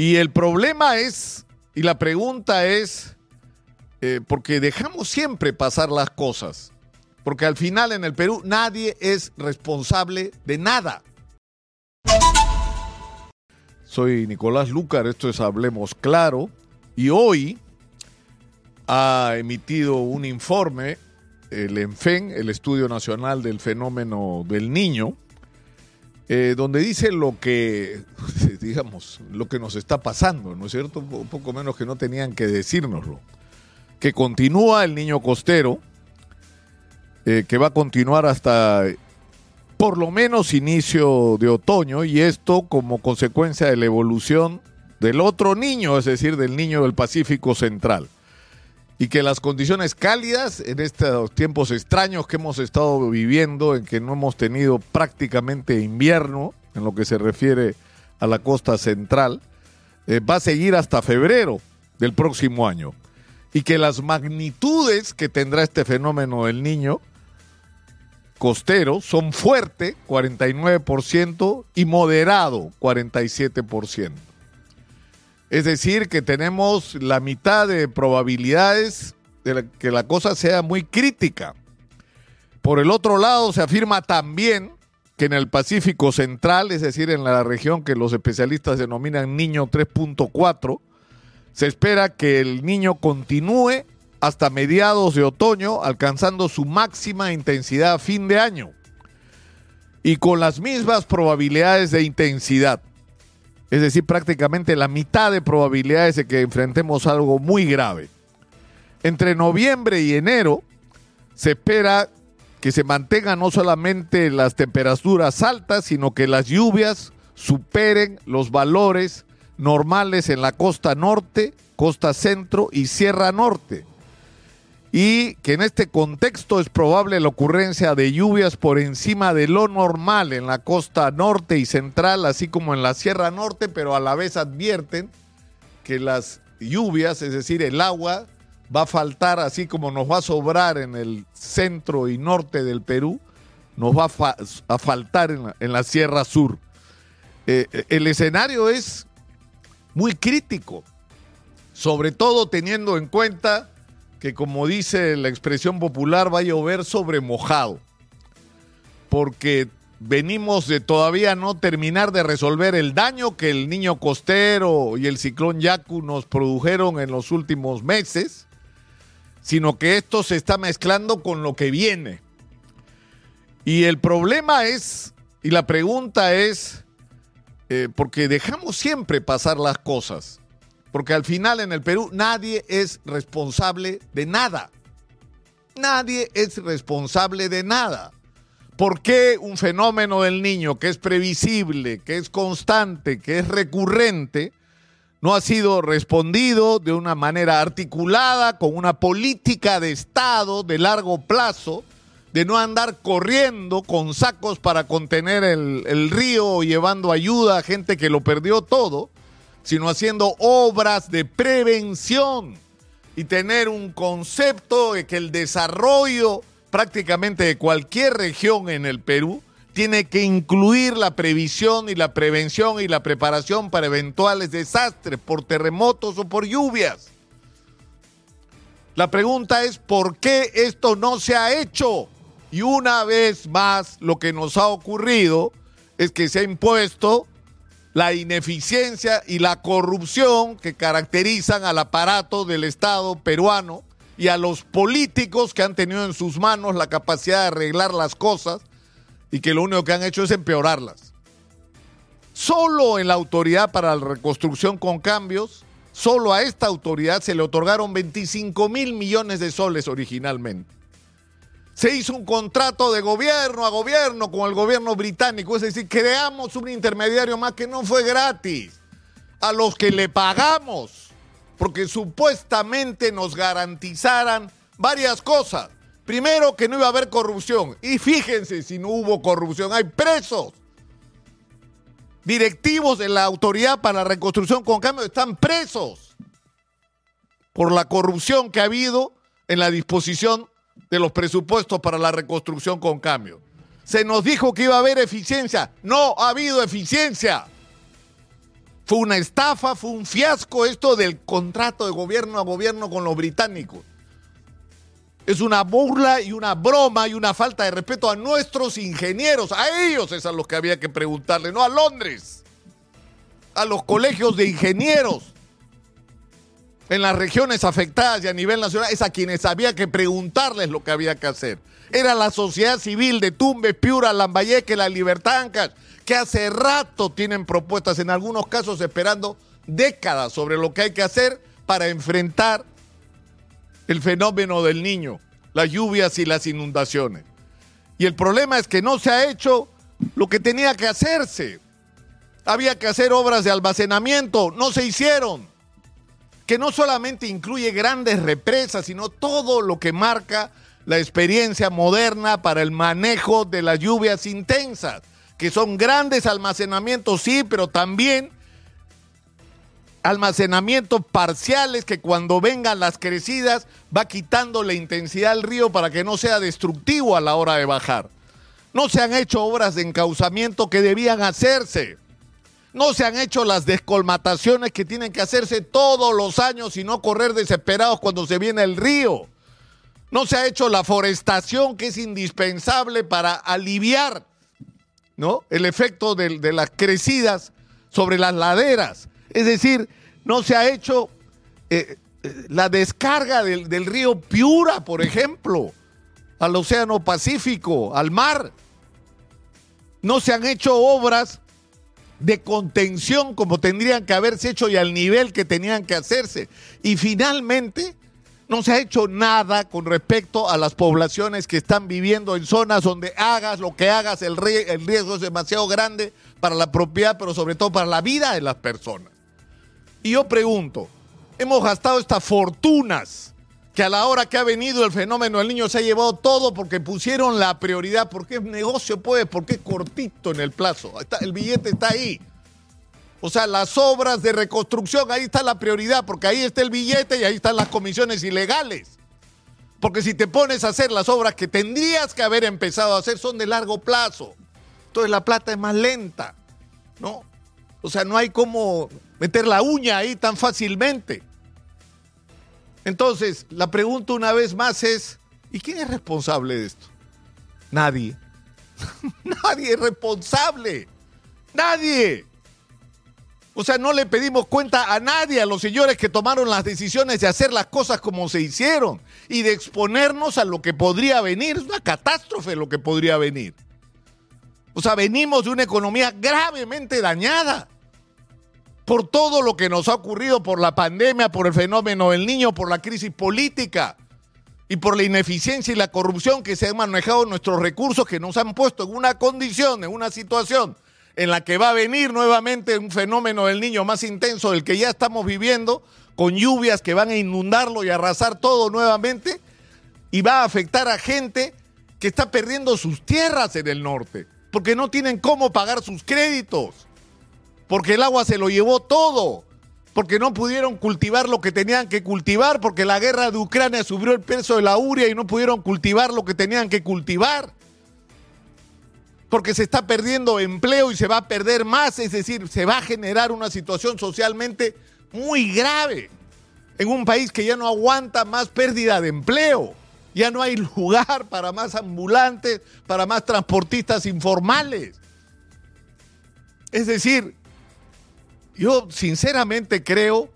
Y el problema es, y la pregunta es, eh, porque dejamos siempre pasar las cosas, porque al final en el Perú nadie es responsable de nada. Soy Nicolás Lucar, esto es Hablemos Claro, y hoy ha emitido un informe el ENFEN, el Estudio Nacional del Fenómeno del Niño, eh, donde dice lo que, digamos, lo que nos está pasando, ¿no es cierto? Un poco menos que no tenían que decírnoslo. Que continúa el niño costero, eh, que va a continuar hasta por lo menos inicio de otoño, y esto como consecuencia de la evolución del otro niño, es decir, del niño del Pacífico Central y que las condiciones cálidas en estos tiempos extraños que hemos estado viviendo, en que no hemos tenido prácticamente invierno en lo que se refiere a la costa central, eh, va a seguir hasta febrero del próximo año. Y que las magnitudes que tendrá este fenómeno del niño costero son fuerte, 49%, y moderado, 47%. Es decir, que tenemos la mitad de probabilidades de que la cosa sea muy crítica. Por el otro lado, se afirma también que en el Pacífico Central, es decir, en la región que los especialistas denominan Niño 3.4, se espera que el niño continúe hasta mediados de otoño, alcanzando su máxima intensidad a fin de año. Y con las mismas probabilidades de intensidad es decir, prácticamente la mitad de probabilidades de que enfrentemos algo muy grave. Entre noviembre y enero se espera que se mantengan no solamente las temperaturas altas, sino que las lluvias superen los valores normales en la costa norte, costa centro y sierra norte y que en este contexto es probable la ocurrencia de lluvias por encima de lo normal en la costa norte y central, así como en la Sierra Norte, pero a la vez advierten que las lluvias, es decir, el agua, va a faltar, así como nos va a sobrar en el centro y norte del Perú, nos va a, faltar en la, Sierra Sur. Eh, el escenario es muy crítico, sobre todo teniendo en cuenta que como dice la expresión popular, va a llover sobre mojado. Porque venimos de todavía no terminar de resolver el daño que el niño costero y el ciclón Yaku nos produjeron en los últimos meses, sino que esto se está mezclando con lo que viene. Y el problema es, y la pregunta es, eh, porque dejamos siempre pasar las cosas. Porque al final en el Perú nadie es responsable de nada. Nadie es responsable de nada. ¿Por qué un fenómeno del niño que es previsible, que es constante, que es recurrente, no ha sido respondido de una manera articulada, con una política de Estado de largo plazo, de no andar corriendo con sacos para contener el, el río, llevando ayuda a gente que lo perdió todo? Sino haciendo obras de prevención y tener un concepto de que el desarrollo prácticamente de cualquier región en el Perú tiene que incluir la previsión y la prevención y la preparación para eventuales desastres por terremotos o por lluvias. La pregunta es por qué esto no se ha hecho. Y una vez más lo que nos ha ocurrido es que se ha impuesto la ineficiencia y la corrupción que caracterizan al aparato del Estado peruano y a los políticos que han tenido en sus manos la capacidad de arreglar las cosas y que lo único que han hecho es empeorarlas. Solo en la autoridad para la reconstrucción con cambios, solo a esta autoridad se le otorgaron 25 mil millones de soles originalmente se hizo un contrato de gobierno a gobierno con el gobierno británico, es decir, creamos un intermediario más que no fue gratis, a los que le pagamos, porque supuestamente nos garantizaran varias cosas. Primero, que no iba a haber corrupción. Y fíjense si no hubo corrupción, hay presos. Directivos de la Autoridad para la Reconstrucción con Cambio están presos por la corrupción que ha habido en la disposición de los presupuestos para la reconstrucción con cambio. Se nos dijo que iba a haber eficiencia. No ha habido eficiencia. Fue una estafa, fue un fiasco esto del contrato de gobierno a gobierno con los británicos. Es una burla y una broma y una falta de respeto a nuestros ingenieros. A ellos es a los que había que preguntarle, no a Londres. A los colegios de ingenieros en las regiones afectadas y a nivel nacional, es a quienes había que preguntarles lo que había que hacer. Era la sociedad civil de Tumbes, Piura, Lambayeque, La Libertad, Ancash, que hace rato tienen propuestas, en algunos casos esperando décadas sobre lo que hay que hacer para enfrentar el fenómeno del niño, las lluvias y las inundaciones. Y el problema es que no se ha hecho lo que tenía que hacerse. Había que hacer obras de almacenamiento, no se hicieron que no solamente incluye grandes represas, sino todo lo que marca la experiencia moderna para el manejo de las lluvias intensas, que son grandes almacenamientos, sí, pero también almacenamientos parciales que cuando vengan las crecidas va quitando la intensidad del río para que no sea destructivo a la hora de bajar. No se han hecho obras de encauzamiento que debían hacerse. No se han hecho las descolmataciones que tienen que hacerse todos los años y no correr desesperados cuando se viene el río. No se ha hecho la forestación que es indispensable para aliviar ¿no? el efecto de, las crecidas sobre las laderas. Es decir, no se ha hecho eh, eh, la descarga del río Piura, por ejemplo, al Océano Pacífico, al mar. No se han hecho obras de contención como tendrían que haberse hecho y al nivel que tenían que hacerse. Y finalmente, no se ha hecho nada con respecto a las poblaciones que están viviendo en zonas donde hagas lo que hagas, el, riesgo es demasiado grande para la propiedad, pero sobre todo para la vida de las personas. Y yo pregunto, hemos gastado estas fortunas que a la hora que ha venido el fenómeno del niño se ha llevado todo porque pusieron la prioridad, porque es negocio, pues, porque es cortito en el plazo. Está, el billete está ahí. O sea, las obras de reconstrucción, ahí está la prioridad, porque ahí está el billete y ahí están las comisiones ilegales. Porque si te pones a hacer las obras que tendrías que haber empezado a hacer, son de largo plazo. Entonces la plata es más lenta, ¿no? O sea, no hay como meter la uña ahí tan fácilmente. Entonces, la pregunta una vez más es, ¿y quién es responsable de esto? Nadie. Nadie es responsable. Nadie. O sea, no le pedimos cuenta a nadie, a los señores que tomaron las decisiones de hacer las cosas como se hicieron y de exponernos a lo que podría venir. Es una catástrofe lo que podría venir. O sea, venimos de una economía gravemente dañada por todo lo que nos ha ocurrido, por la pandemia, por el fenómeno del niño, por la crisis política y por la ineficiencia y la corrupción que se han manejado nuestros recursos que nos han puesto en una condición, en una situación en la que va a venir nuevamente un fenómeno del niño más intenso del que ya estamos viviendo, con lluvias que van a inundarlo y arrasar todo nuevamente, y va a afectar a gente que está perdiendo sus tierras en el norte, porque no tienen cómo pagar sus créditos porque el agua se lo llevó todo, porque no pudieron cultivar lo que tenían que cultivar, porque la guerra de Ucrania subió el peso de la uria y no pudieron cultivar lo que tenían que cultivar. Porque se está perdiendo empleo y se va a perder más, es decir, se va a generar una situación socialmente muy grave en un país que ya no aguanta más pérdida de empleo. Ya no hay lugar para más ambulantes, para más transportistas informales. Es decir, yo sinceramente creo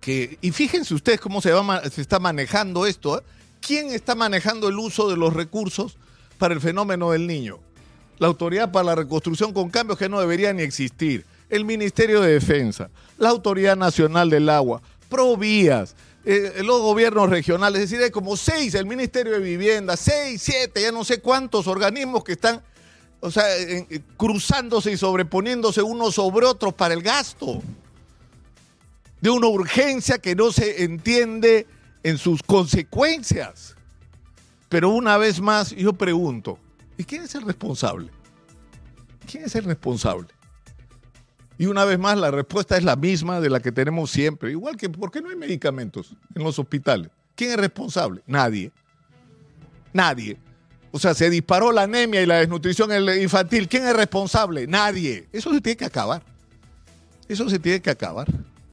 que, y fíjense ustedes cómo se, está manejando esto, ¿eh? ¿quién está manejando el uso de los recursos para el fenómeno del niño? La Autoridad para la Reconstrucción con cambios que no deberían ni existir, el Ministerio de Defensa, la Autoridad Nacional del Agua, Provías, eh, los gobiernos regionales, es decir, hay como seis, el Ministerio de Vivienda, seis, siete, ya no sé cuántos organismos que están o sea, cruzándose y sobreponiéndose unos sobre otros para el gasto, de una urgencia que no se entiende en sus consecuencias. Pero una vez más yo pregunto, ¿y quién es el responsable? ¿Quién es el responsable? Y una vez más la respuesta es la misma de la que tenemos siempre. Igual que, ¿por qué no hay medicamentos en los hospitales? ¿Quién es responsable? Nadie. Nadie. O sea, se disparó la anemia y la desnutrición infantil. ¿Quién es responsable? Nadie. Eso se tiene que acabar. Eso se tiene que acabar.